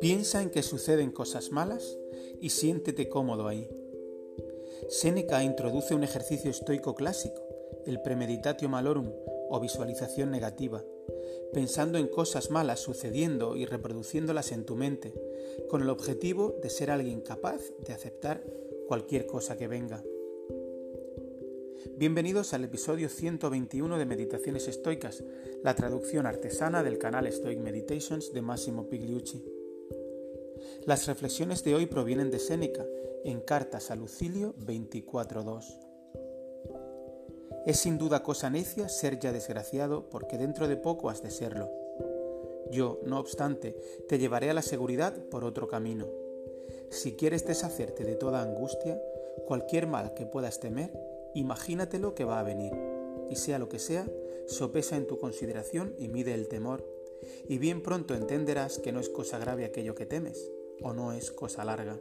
Piensa en que suceden cosas malas y siéntete cómodo ahí. Séneca introduce un ejercicio estoico clásico, el premeditatio malorum o visualización negativa, pensando en cosas malas sucediendo y reproduciéndolas en tu mente, con el objetivo de ser alguien capaz de aceptar cualquier cosa que venga. Bienvenidos al episodio 121 de Meditaciones Estoicas, la traducción artesana del canal Stoic Meditations de Massimo Pigliucci. Las reflexiones de hoy provienen de Séneca en Cartas a Lucilio 24.2. Es sin duda cosa necia ser ya desgraciado porque dentro de poco has de serlo. Yo, no obstante, te llevaré a la seguridad por otro camino. Si quieres deshacerte de toda angustia, cualquier mal que puedas temer, imagínatelo que va a venir, y sea lo que sea, sopesa en tu consideración y mide el temor, y bien pronto entenderás que no es cosa grave aquello que temes, o no es cosa larga.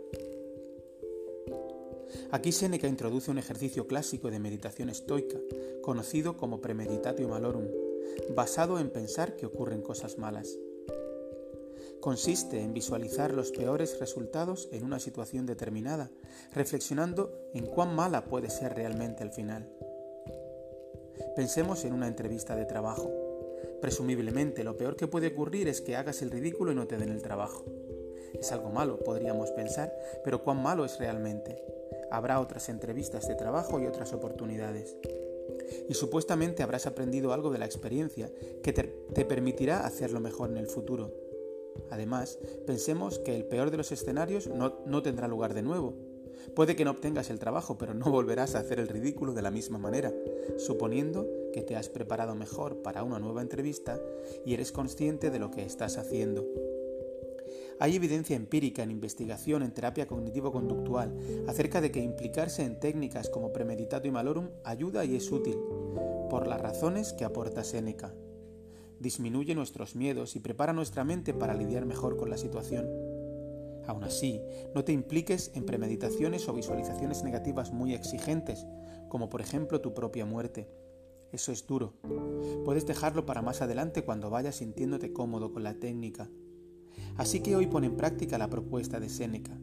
Aquí Séneca introduce un ejercicio clásico de meditación estoica, conocido como premeditatio malorum, basado en pensar que ocurren cosas malas. Consiste en visualizar los peores resultados en una situación determinada, reflexionando en cuán mala puede ser realmente el final. Pensemos en una entrevista de trabajo. Presumiblemente lo peor que puede ocurrir es que hagas el ridículo y no te den el trabajo. Es algo malo, podríamos pensar, pero ¿cuán malo es realmente? Habrá otras entrevistas de trabajo y otras oportunidades. Y supuestamente habrás aprendido algo de la experiencia que te, permitirá hacerlo mejor en el futuro. Además, pensemos que el peor de los escenarios no, no tendrá lugar de nuevo. Puede que no obtengas el trabajo, pero no volverás a hacer el ridículo de la misma manera, suponiendo que te has preparado mejor para una nueva entrevista y eres consciente de lo que estás haciendo. Hay evidencia empírica en investigación en terapia cognitivo-conductual acerca de que implicarse en técnicas como premeditado y malorum ayuda y es útil, por las razones que aporta Séneca. Disminuye nuestros miedos y prepara nuestra mente para lidiar mejor con la situación. Aún así, no te impliques en premeditaciones o visualizaciones negativas muy exigentes, como por ejemplo tu propia muerte. Eso es duro. Puedes dejarlo para más adelante cuando vayas sintiéndote cómodo con la técnica. Así que hoy pone en práctica la propuesta de Séneca.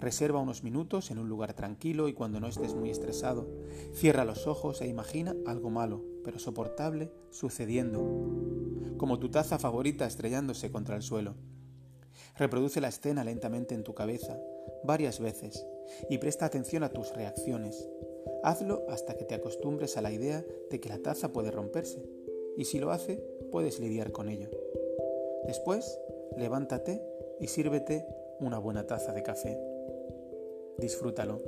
Reserva unos minutos en un lugar tranquilo y cuando no estés muy estresado, cierra los ojos e imagina algo malo, pero soportable, sucediendo, como tu taza favorita estrellándose contra el suelo. Reproduce la escena lentamente en tu cabeza, varias veces, y presta atención a tus reacciones. Hazlo hasta que te acostumbres a la idea de que la taza puede romperse, y si lo hace, puedes lidiar con ello. Después, levántate y sírvete una buena taza de café. Disfrútalo.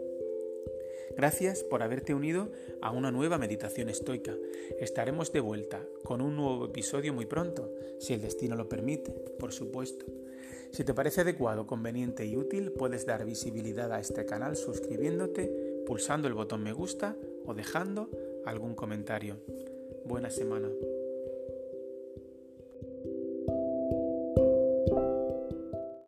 Gracias por haberte unido a una nueva meditación estoica. Estaremos de vuelta con un nuevo episodio muy pronto, si el destino lo permite, por supuesto. Si te parece adecuado, conveniente y útil, puedes dar visibilidad a este canal suscribiéndote, pulsando el botón me gusta o dejando algún comentario. Buena semana.